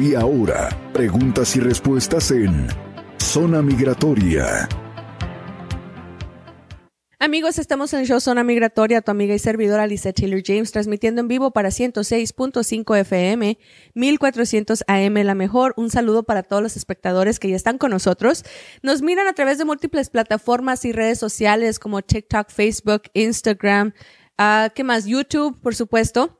Y ahora, preguntas y respuestas en Zona Migratoria. Amigos, estamos en show Zona Migratoria, tu amiga y servidora Lisa Taylor James, transmitiendo en vivo para 106.5 FM, 1400 AM, la mejor. Un saludo para todos los espectadores que ya están con nosotros. Nos miran a través de múltiples plataformas y redes sociales como TikTok, Facebook, Instagram, uh, ¿qué más? YouTube, por supuesto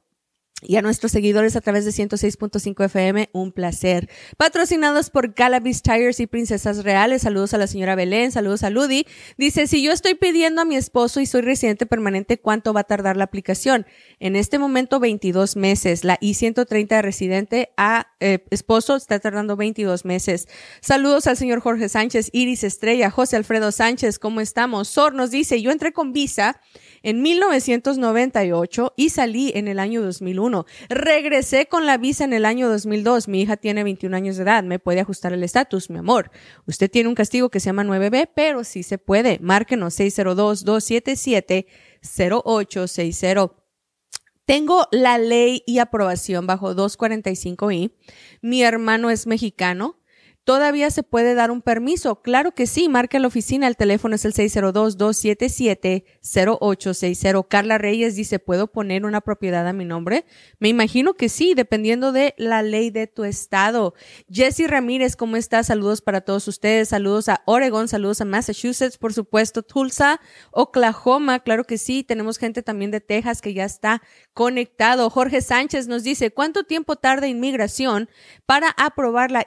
y a nuestros seguidores a través de 106.5 FM, un placer. Patrocinados por Galavis Tires y Princesas Reales. Saludos a la señora Belén, saludos a Ludi. Dice, si yo estoy pidiendo a mi esposo y soy residente permanente, ¿cuánto va a tardar la aplicación? En este momento, 22 meses. La I-130 de residente a eh, esposo está tardando 22 meses. Saludos al señor Jorge Sánchez, Iris Estrella, José Alfredo Sánchez, ¿cómo estamos? Sor nos dice, yo entré con visa en 1998 y salí en el año 2001. Regresé con la visa en el año 2002. Mi hija tiene 21 años de edad. Me puede ajustar el estatus, mi amor. Usted tiene un castigo que se llama 9B, pero sí se puede. Márquenos 602-277-0860. Tengo la ley y aprobación bajo 245i. Mi hermano es mexicano todavía se puede dar un permiso. Claro que sí, marca la oficina, el teléfono es el 602-277-0860. Carla Reyes dice, ¿puedo poner una propiedad a mi nombre? Me imagino que sí, dependiendo de la ley de tu estado. Jesse Ramírez, ¿cómo estás? Saludos para todos ustedes, saludos a Oregon, saludos a Massachusetts, por supuesto, Tulsa, Oklahoma, claro que sí, tenemos gente también de Texas que ya está conectado. Jorge Sánchez nos dice, ¿cuánto tiempo tarda inmigración para aprobar la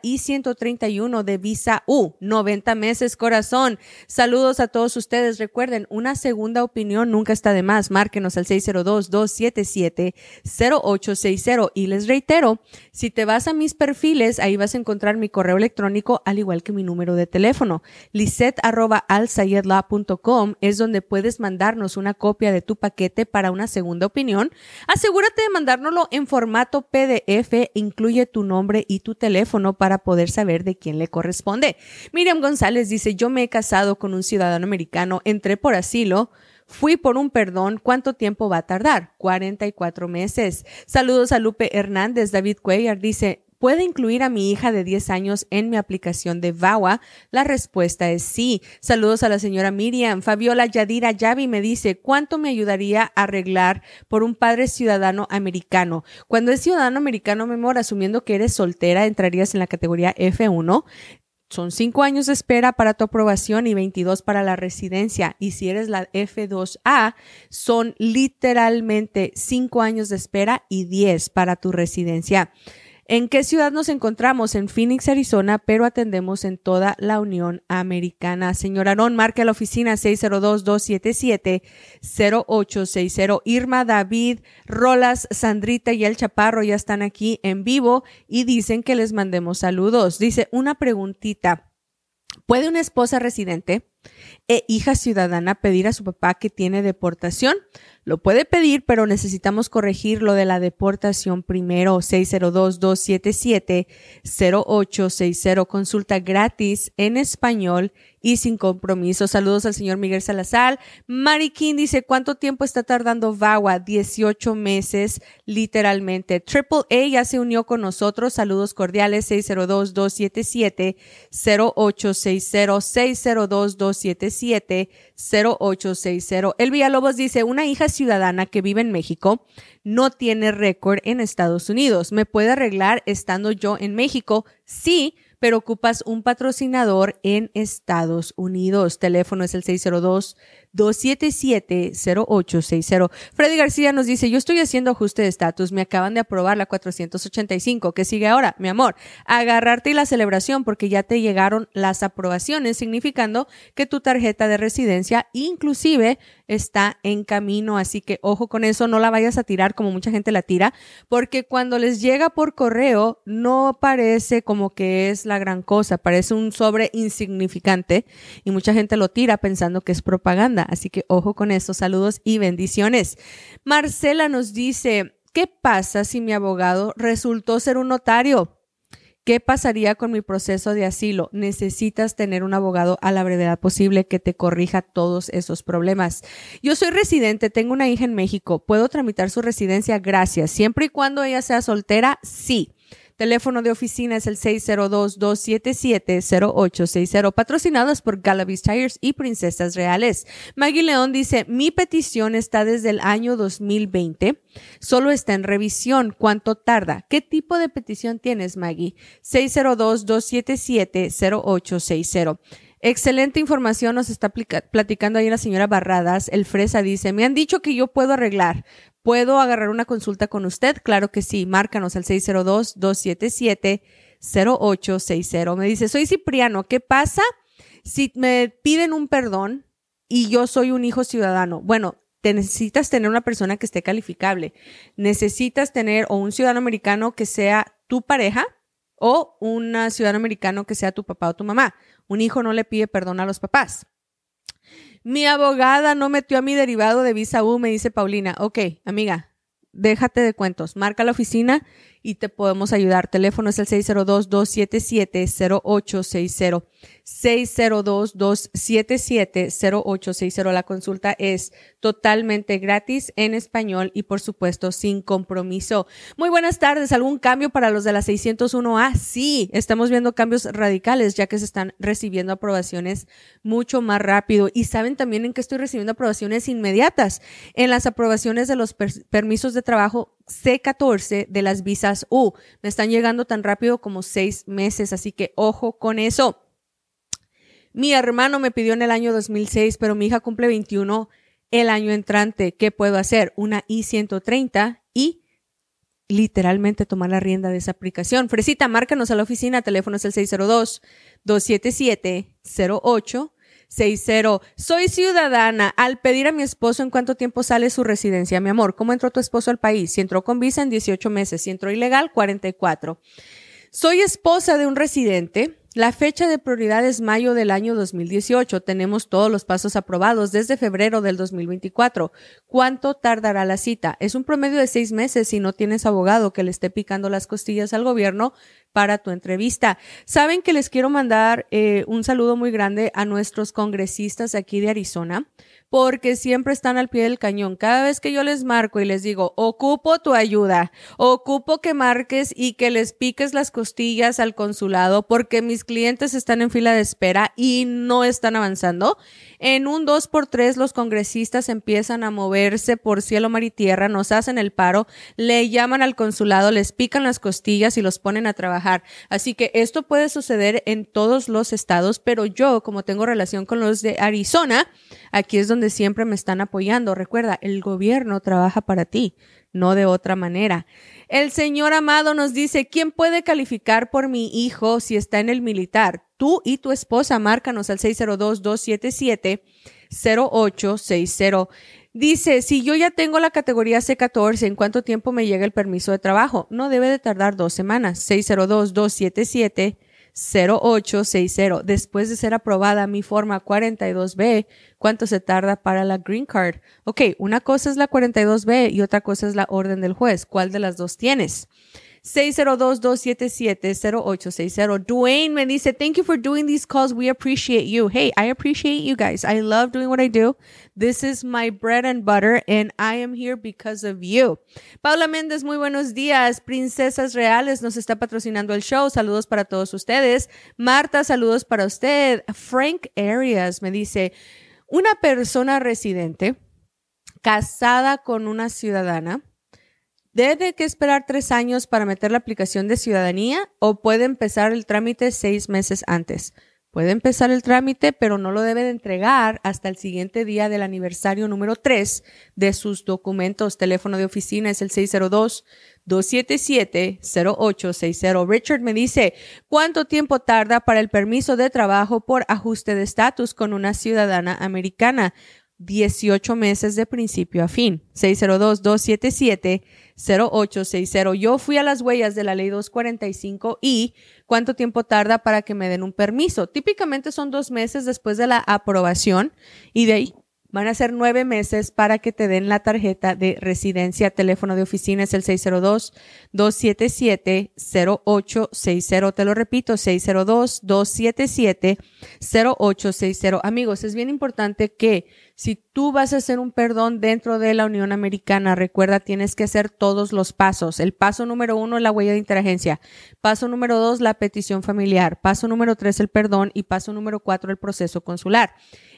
I-130 de Visa U. 90 meses, corazón. Saludos a todos ustedes. Recuerden, una segunda opinión nunca está de más. Márquenos al 602-277-0860. Y les reitero, si te vas a mis perfiles, ahí vas a encontrar mi correo electrónico, al igual que mi número de teléfono. lisette.alsayedla.com es donde puedes mandarnos una copia de tu paquete para una segunda opinión. Asegúrate de mandárnoslo en formato PDF. Incluye tu nombre y tu teléfono para poder saber de quién le corresponde. Miriam González dice, yo me he casado con un ciudadano americano, entré por asilo, Fui por un perdón. ¿Cuánto tiempo va a tardar? 44 meses. Saludos a Lupe Hernández. David Cuellar dice, ¿Puede incluir a mi hija de 10 años en mi aplicación de VAWA? La respuesta es sí. Saludos a la señora Miriam. Fabiola Yadira Yavi me dice, ¿cuánto me ayudaría a arreglar por un padre ciudadano americano? Cuando es ciudadano americano, mi amor, asumiendo que eres soltera, entrarías en la categoría F1. Son cinco años de espera para tu aprobación y 22 para la residencia. Y si eres la F2A, son literalmente cinco años de espera y 10 para tu residencia. ¿En qué ciudad nos encontramos? En Phoenix, Arizona, pero atendemos en toda la Unión Americana. Señor Arón, marque la oficina 602-277-0860. Irma, David, Rolas, Sandrita y el Chaparro ya están aquí en vivo y dicen que les mandemos saludos. Dice una preguntita. ¿Puede una esposa residente e hija ciudadana pedir a su papá que tiene deportación? Lo puede pedir, pero necesitamos corregir lo de la deportación primero. 602-277-0860. Consulta gratis en español y sin compromiso. Saludos al señor Miguel Salazar. Mari King dice, ¿cuánto tiempo está tardando VAWA? 18 meses, literalmente. Triple A ya se unió con nosotros. Saludos cordiales. 602-277-0860. 602-277-0860. El Villalobos dice, una hija ciudadana que vive en México no tiene récord en Estados Unidos. ¿Me puede arreglar estando yo en México? Sí, pero ocupas un patrocinador en Estados Unidos. Teléfono es el 602 277-0860. Freddy García nos dice, yo estoy haciendo ajuste de estatus, me acaban de aprobar la 485. ¿Qué sigue ahora? Mi amor, agarrarte y la celebración porque ya te llegaron las aprobaciones, significando que tu tarjeta de residencia inclusive está en camino. Así que ojo con eso, no la vayas a tirar como mucha gente la tira, porque cuando les llega por correo no parece como que es la gran cosa, parece un sobre insignificante y mucha gente lo tira pensando que es propaganda. Así que ojo con eso. Saludos y bendiciones. Marcela nos dice, ¿qué pasa si mi abogado resultó ser un notario? ¿Qué pasaría con mi proceso de asilo? Necesitas tener un abogado a la brevedad posible que te corrija todos esos problemas. Yo soy residente, tengo una hija en México. ¿Puedo tramitar su residencia? Gracias. Siempre y cuando ella sea soltera, sí. Teléfono de oficina es el 602-277-0860, patrocinados por Galavis Tires y Princesas Reales. Maggie León dice, mi petición está desde el año 2020, solo está en revisión. ¿Cuánto tarda? ¿Qué tipo de petición tienes, Maggie? 602-277-0860. Excelente información nos está platicando ahí la señora Barradas. El Fresa dice, me han dicho que yo puedo arreglar. ¿Puedo agarrar una consulta con usted? Claro que sí. Márcanos al 602-277-0860. Me dice, soy Cipriano. ¿Qué pasa si me piden un perdón y yo soy un hijo ciudadano? Bueno, te necesitas tener una persona que esté calificable. Necesitas tener o un ciudadano americano que sea tu pareja o un ciudadano americano que sea tu papá o tu mamá. Un hijo no le pide perdón a los papás. Mi abogada no metió a mi derivado de visa U, me dice Paulina. Ok, amiga, déjate de cuentos. Marca la oficina y te podemos ayudar. Teléfono es el 602-277-0860. 602-277-0860. La consulta es totalmente gratis en español y por supuesto sin compromiso. Muy buenas tardes. ¿Algún cambio para los de la 601A? Sí, estamos viendo cambios radicales ya que se están recibiendo aprobaciones mucho más rápido. Y saben también en que estoy recibiendo aprobaciones inmediatas. En las aprobaciones de los permisos de trabajo C14 de las visas U. Me están llegando tan rápido como seis meses, así que ojo con eso. Mi hermano me pidió en el año 2006, pero mi hija cumple 21 el año entrante. ¿Qué puedo hacer? Una I-130 y literalmente tomar la rienda de esa aplicación. Fresita, márcanos a la oficina. Teléfono es el 602-277-08 60. Soy ciudadana. Al pedir a mi esposo en cuánto tiempo sale su residencia, mi amor, ¿cómo entró tu esposo al país? Si entró con visa en 18 meses, si entró ilegal, 44. Soy esposa de un residente la fecha de prioridad es mayo del año 2018. Tenemos todos los pasos aprobados desde febrero del 2024. ¿Cuánto tardará la cita? Es un promedio de seis meses si no tienes abogado que le esté picando las costillas al gobierno para tu entrevista. Saben que les quiero mandar eh, un saludo muy grande a nuestros congresistas aquí de Arizona porque siempre están al pie del cañón. Cada vez que yo les marco y les digo, ocupo tu ayuda, ocupo que marques y que les piques las costillas al consulado porque mis clientes están en fila de espera y no están avanzando. En un 2 por 3 los congresistas empiezan a moverse por cielo, mar y tierra, nos hacen el paro, le llaman al consulado, les pican las costillas y los ponen a trabajar. Así que esto puede suceder en todos los estados, pero yo, como tengo relación con los de Arizona, aquí es donde siempre me están apoyando. Recuerda, el gobierno trabaja para ti, no de otra manera. El Señor amado nos dice, ¿quién puede calificar por mi hijo si está en el militar? Tú y tu esposa, márcanos al 602-277-0860. Dice, si yo ya tengo la categoría C14, ¿en cuánto tiempo me llega el permiso de trabajo? No debe de tardar dos semanas. 602-277 0860. Después de ser aprobada mi forma 42B, ¿cuánto se tarda para la green card? Ok, una cosa es la 42B y otra cosa es la orden del juez. ¿Cuál de las dos tienes? 602-277-0860. Dwayne me dice, thank you for doing these calls. We appreciate you. Hey, I appreciate you guys. I love doing what I do. This is my bread and butter and I am here because of you. Paula Méndez, muy buenos días. Princesas Reales nos está patrocinando el show. Saludos para todos ustedes. Marta, saludos para usted. Frank Arias me dice, una persona residente casada con una ciudadana ¿Debe que esperar tres años para meter la aplicación de ciudadanía o puede empezar el trámite seis meses antes? Puede empezar el trámite, pero no lo debe de entregar hasta el siguiente día del aniversario número 3 de sus documentos. Teléfono de oficina es el 602-277-0860. Richard me dice, ¿cuánto tiempo tarda para el permiso de trabajo por ajuste de estatus con una ciudadana americana? 18 meses de principio a fin. 602-277-0860. Yo fui a las huellas de la ley 245 y cuánto tiempo tarda para que me den un permiso. Típicamente son dos meses después de la aprobación y de ahí Van a ser nueve meses para que te den la tarjeta de residencia. Teléfono de oficina es el 602-277-0860. Te lo repito, 602-277-0860. Amigos, es bien importante que si tú vas a hacer un perdón dentro de la Unión Americana, recuerda, tienes que hacer todos los pasos. El paso número uno, la huella de interagencia. Paso número dos, la petición familiar. Paso número tres, el perdón. Y paso número cuatro, el proceso consular.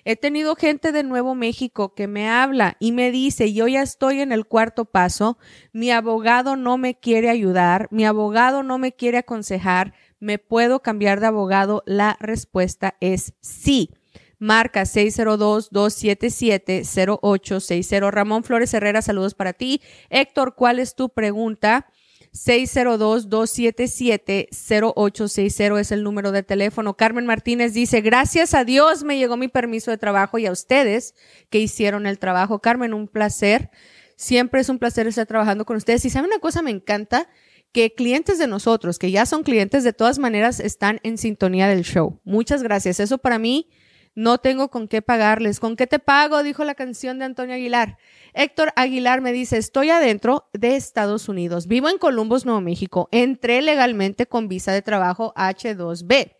He tenido gente de Nuevo México que me habla y me dice, yo ya estoy en el cuarto paso, mi abogado no me quiere ayudar, mi abogado no me quiere aconsejar, ¿me puedo cambiar de abogado? La respuesta es sí. Marca 602-277-0860. Ramón Flores Herrera, saludos para ti. Héctor, ¿cuál es tu pregunta? 602-277-0860 es el número de teléfono. Carmen Martínez dice, gracias a Dios me llegó mi permiso de trabajo y a ustedes que hicieron el trabajo. Carmen, un placer. Siempre es un placer estar trabajando con ustedes. Y saben una cosa, me encanta que clientes de nosotros, que ya son clientes, de todas maneras están en sintonía del show. Muchas gracias. Eso para mí no tengo con qué pagarles. ¿Con qué te pago? Dijo la canción de Antonio Aguilar. Héctor Aguilar me dice, estoy adentro de Estados Unidos. Vivo en Columbus, Nuevo México. Entré legalmente con visa de trabajo H2B.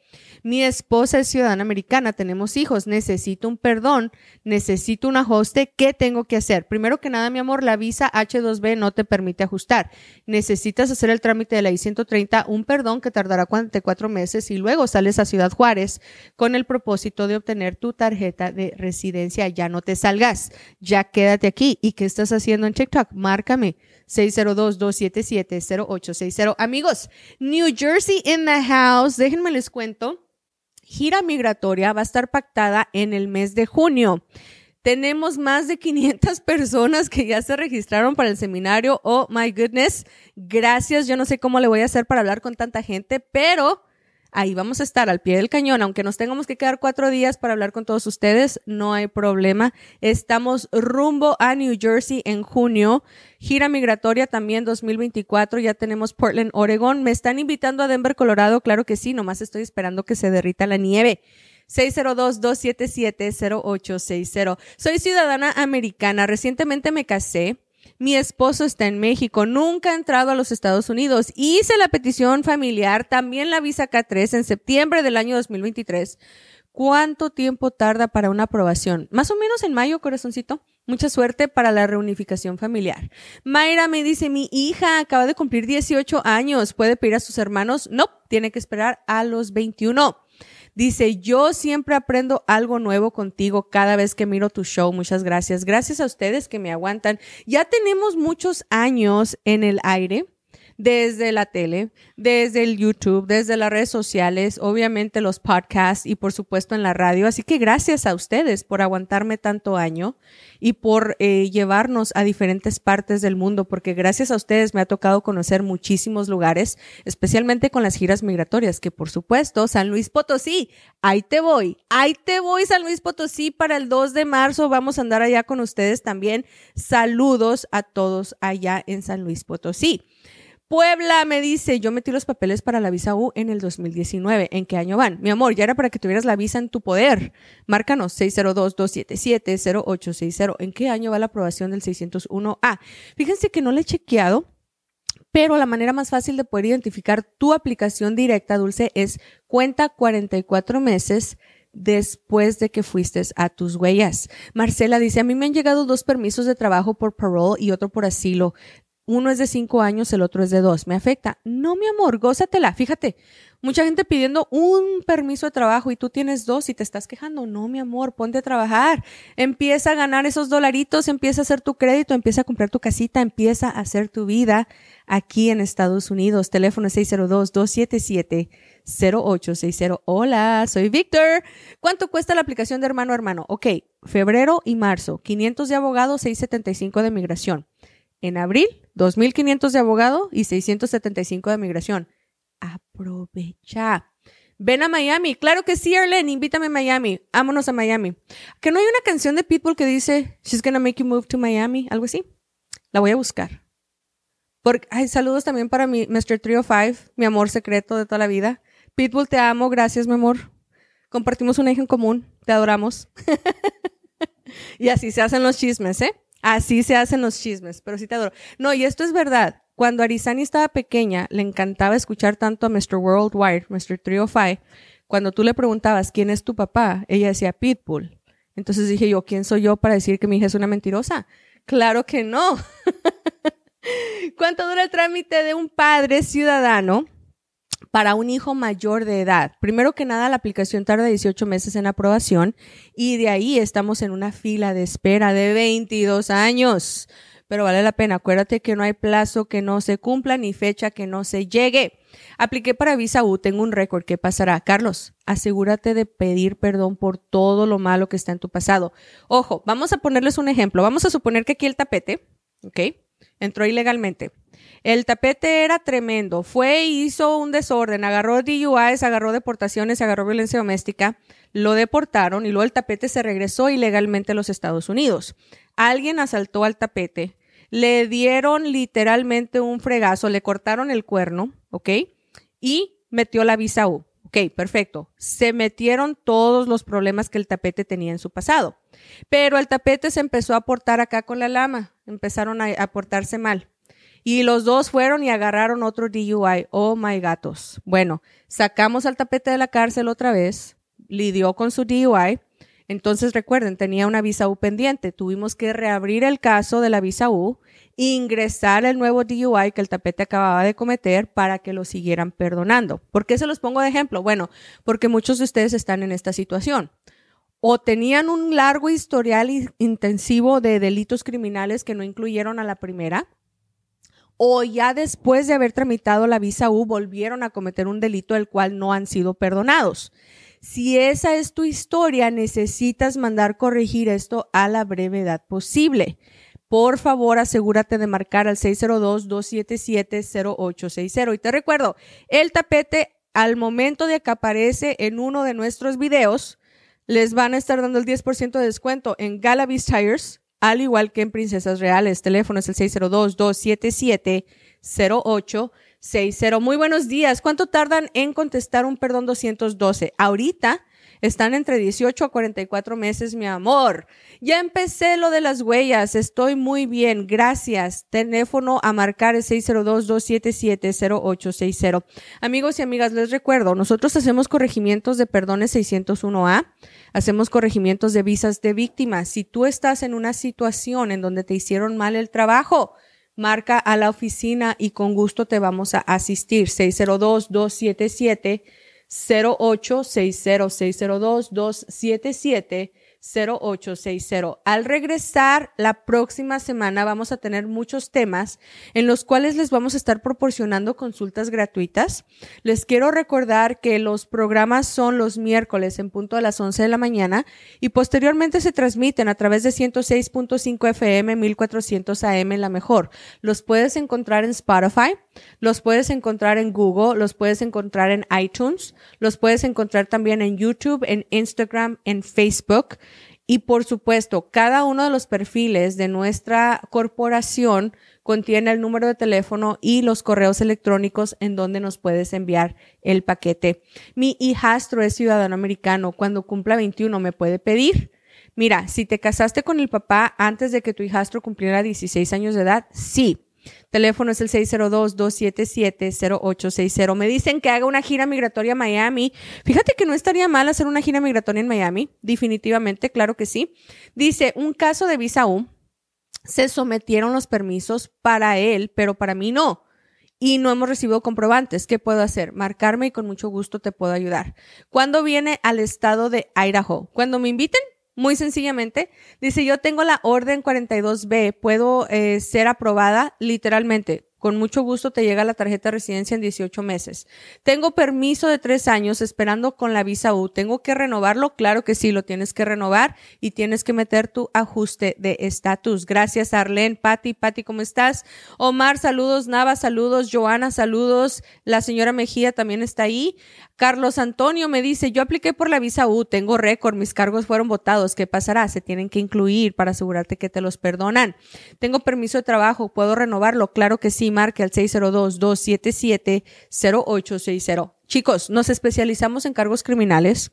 Mi esposa es ciudadana americana, tenemos hijos, necesito un perdón, necesito un ajuste, ¿qué tengo que hacer? Primero que nada, mi amor, la visa H2B no te permite ajustar. Necesitas hacer el trámite de la I-130, un perdón que tardará 44 meses y luego sales a Ciudad Juárez con el propósito de obtener tu tarjeta de residencia. Ya no te salgas, ya quédate aquí. ¿Y qué estás haciendo en TikTok? Márcame. 602-277-0860. Amigos, New Jersey in the house. Déjenme les cuento gira migratoria va a estar pactada en el mes de junio. Tenemos más de 500 personas que ya se registraron para el seminario. Oh, my goodness. Gracias. Yo no sé cómo le voy a hacer para hablar con tanta gente, pero ahí vamos a estar al pie del cañón. Aunque nos tengamos que quedar cuatro días para hablar con todos ustedes, no hay problema. Estamos rumbo a New Jersey en junio. Gira migratoria también 2024. Ya tenemos Portland, Oregon. Me están invitando a Denver, Colorado. Claro que sí, nomás estoy esperando que se derrita la nieve. 602-277-0860. Soy ciudadana americana. Recientemente me casé. Mi esposo está en México, nunca ha entrado a los Estados Unidos. Hice la petición familiar, también la visa K3 en septiembre del año 2023. ¿Cuánto tiempo tarda para una aprobación? Más o menos en mayo, corazoncito. Mucha suerte para la reunificación familiar. Mayra me dice, mi hija acaba de cumplir 18 años, ¿puede pedir a sus hermanos? No, tiene que esperar a los 21. Dice, yo siempre aprendo algo nuevo contigo cada vez que miro tu show. Muchas gracias. Gracias a ustedes que me aguantan. Ya tenemos muchos años en el aire desde la tele, desde el YouTube, desde las redes sociales, obviamente los podcasts y por supuesto en la radio. Así que gracias a ustedes por aguantarme tanto año y por eh, llevarnos a diferentes partes del mundo, porque gracias a ustedes me ha tocado conocer muchísimos lugares, especialmente con las giras migratorias, que por supuesto San Luis Potosí, ahí te voy, ahí te voy San Luis Potosí para el 2 de marzo, vamos a andar allá con ustedes también. Saludos a todos allá en San Luis Potosí. Puebla me dice, yo metí los papeles para la visa U en el 2019. ¿En qué año van? Mi amor, ya era para que tuvieras la visa en tu poder. Márcanos 602-277-0860. ¿En qué año va la aprobación del 601A? Fíjense que no le he chequeado, pero la manera más fácil de poder identificar tu aplicación directa, Dulce, es cuenta 44 meses después de que fuiste a tus huellas. Marcela dice, a mí me han llegado dos permisos de trabajo por parole y otro por asilo uno es de cinco años, el otro es de dos. ¿Me afecta? No, mi amor, gózatela. Fíjate, mucha gente pidiendo un permiso de trabajo y tú tienes dos y te estás quejando. No, mi amor, ponte a trabajar. Empieza a ganar esos dolaritos, empieza a hacer tu crédito, empieza a comprar tu casita, empieza a hacer tu vida aquí en Estados Unidos. Teléfono 602-277-0860. Hola, soy Víctor. ¿Cuánto cuesta la aplicación de hermano a hermano? Ok, febrero y marzo. 500 de abogado, 675 de migración. En abril, 2.500 de abogado y 675 de migración. Aprovecha. Ven a Miami. Claro que sí, Arlen. Invítame a Miami. Vámonos a Miami. Que no hay una canción de Pitbull que dice, She's gonna make you move to Miami. Algo así. La voy a buscar. Porque, ay, saludos también para mi Mr. Trio 5, mi amor secreto de toda la vida. Pitbull, te amo. Gracias, mi amor. Compartimos una hija en común. Te adoramos. y así se hacen los chismes, ¿eh? Así se hacen los chismes, pero sí te adoro. No, y esto es verdad. Cuando Arizani estaba pequeña, le encantaba escuchar tanto a Mr. Worldwide, Mr. 305. Cuando tú le preguntabas quién es tu papá, ella decía Pitbull. Entonces dije yo, ¿quién soy yo para decir que mi hija es una mentirosa? Claro que no. ¿Cuánto dura el trámite de un padre ciudadano para un hijo mayor de edad? Primero que nada, la aplicación tarda 18 meses en aprobación y de ahí estamos en una fila de espera de 22 años. Pero vale la pena. Acuérdate que no hay plazo que no se cumpla ni fecha que no se llegue. Apliqué para Visa U, tengo un récord. ¿Qué pasará? Carlos, asegúrate de pedir perdón por todo lo malo que está en tu pasado. Ojo, vamos a ponerles un ejemplo. Vamos a suponer que aquí el tapete, ¿ok? entró ilegalmente. El tapete era tremendo. Fue e hizo un desorden, agarró DUIs, agarró deportaciones, agarró violencia doméstica, lo deportaron y luego el tapete se regresó ilegalmente a los Estados Unidos. Alguien asaltó al tapete, le dieron literalmente un fregazo, le cortaron el cuerno, ¿ok? Y metió la visa U. Ok, perfecto. Se metieron todos los problemas que el tapete tenía en su pasado. Pero el tapete se empezó a portar acá con la lama. Empezaron a, a portarse mal. Y los dos fueron y agarraron otro DUI. Oh my gatos. Bueno, sacamos al tapete de la cárcel otra vez. Lidió con su DUI. Entonces recuerden, tenía una visa U pendiente. Tuvimos que reabrir el caso de la visa U ingresar el nuevo DUI que el tapete acababa de cometer para que lo siguieran perdonando. ¿Por qué se los pongo de ejemplo? Bueno, porque muchos de ustedes están en esta situación. O tenían un largo historial intensivo de delitos criminales que no incluyeron a la primera, o ya después de haber tramitado la visa U volvieron a cometer un delito del cual no han sido perdonados. Si esa es tu historia, necesitas mandar corregir esto a la brevedad posible por favor asegúrate de marcar al 602-277-0860. Y te recuerdo, el tapete al momento de que aparece en uno de nuestros videos, les van a estar dando el 10% de descuento en Galavis Tires, al igual que en Princesas Reales. Teléfono es el 602-277-0860. Muy buenos días. ¿Cuánto tardan en contestar un perdón 212? Ahorita están entre 18 a 44 meses, mi amor. Ya empecé lo de las huellas. Estoy muy bien. Gracias. Teléfono a marcar es 602-277-0860. Amigos y amigas, les recuerdo, nosotros hacemos corregimientos de perdones 601A. Hacemos corregimientos de visas de víctimas. Si tú estás en una situación en donde te hicieron mal el trabajo, marca a la oficina y con gusto te vamos a asistir. 602 277 0860 602 277 0860. Al regresar la próxima semana vamos a tener muchos temas en los cuales les vamos a estar proporcionando consultas gratuitas. Les quiero recordar que los programas son los miércoles en punto a las 11 de la mañana y posteriormente se transmiten a través de 106.5 FM 1400 AM la mejor. Los puedes encontrar en Spotify, los puedes encontrar en Google, los puedes encontrar en iTunes, los puedes encontrar también en YouTube, en Instagram, en Facebook. Y por supuesto, cada uno de los perfiles de nuestra corporación contiene el número de teléfono y los correos electrónicos en donde nos puedes enviar el paquete. Mi hijastro es ciudadano americano. Cuando cumpla 21 me puede pedir. Mira, si te casaste con el papá antes de que tu hijastro cumpliera 16 años de edad, sí, Teléfono es el 602-277-0860. Me dicen que haga una gira migratoria a Miami. Fíjate que no estaría mal hacer una gira migratoria en Miami. Definitivamente, claro que sí. Dice, un caso de visa U. Se sometieron los permisos para él, pero para mí no y no hemos recibido comprobantes. ¿Qué puedo hacer? Marcarme y con mucho gusto te puedo ayudar. ¿Cuándo viene al estado de Idaho? Cuando me inviten, muy sencillamente, dice, yo tengo la orden 42B, puedo eh, ser aprobada literalmente. Con mucho gusto te llega la tarjeta de residencia en 18 meses. Tengo permiso de tres años esperando con la visa U. ¿Tengo que renovarlo? Claro que sí, lo tienes que renovar y tienes que meter tu ajuste de estatus. Gracias, Arlene. Patti, Patti, ¿cómo estás? Omar, saludos. Nava, saludos. Joana, saludos. La señora Mejía también está ahí. Carlos Antonio me dice, yo apliqué por la visa U, tengo récord, mis cargos fueron votados, ¿qué pasará? Se tienen que incluir para asegurarte que te los perdonan. Tengo permiso de trabajo, ¿puedo renovarlo? Claro que sí, marque al 602-277-0860. Chicos, nos especializamos en cargos criminales,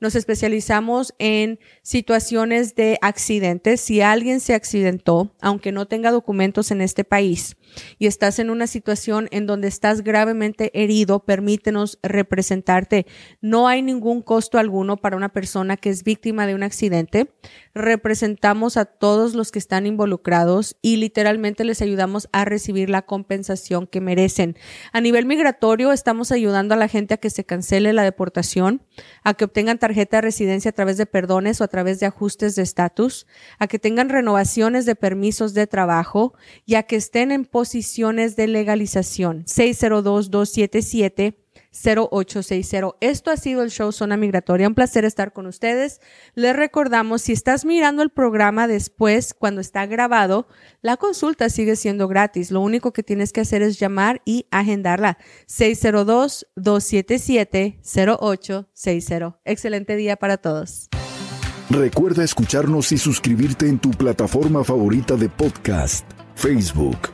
nos especializamos en situaciones de accidentes. Si alguien se accidentó, aunque no tenga documentos en este país, y estás en una situación en donde estás gravemente herido, permítenos representarte. No hay ningún costo alguno para una persona que es víctima de un accidente. Representamos a todos los que están involucrados y literalmente les ayudamos a recibir la compensación que merecen. A nivel migratorio, estamos ayudando a la gente a que se cancele la deportación, a que obtengan tarjeta de residencia a través de perdones o a través de ajustes de estatus, a que tengan renovaciones de permisos de trabajo y a que estén en posiciones de legalización. 602-277. 0860. Esto ha sido el show Zona Migratoria. Un placer estar con ustedes. Les recordamos, si estás mirando el programa después, cuando está grabado, la consulta sigue siendo gratis. Lo único que tienes que hacer es llamar y agendarla. 602-277-0860. Excelente día para todos. Recuerda escucharnos y suscribirte en tu plataforma favorita de podcast, Facebook,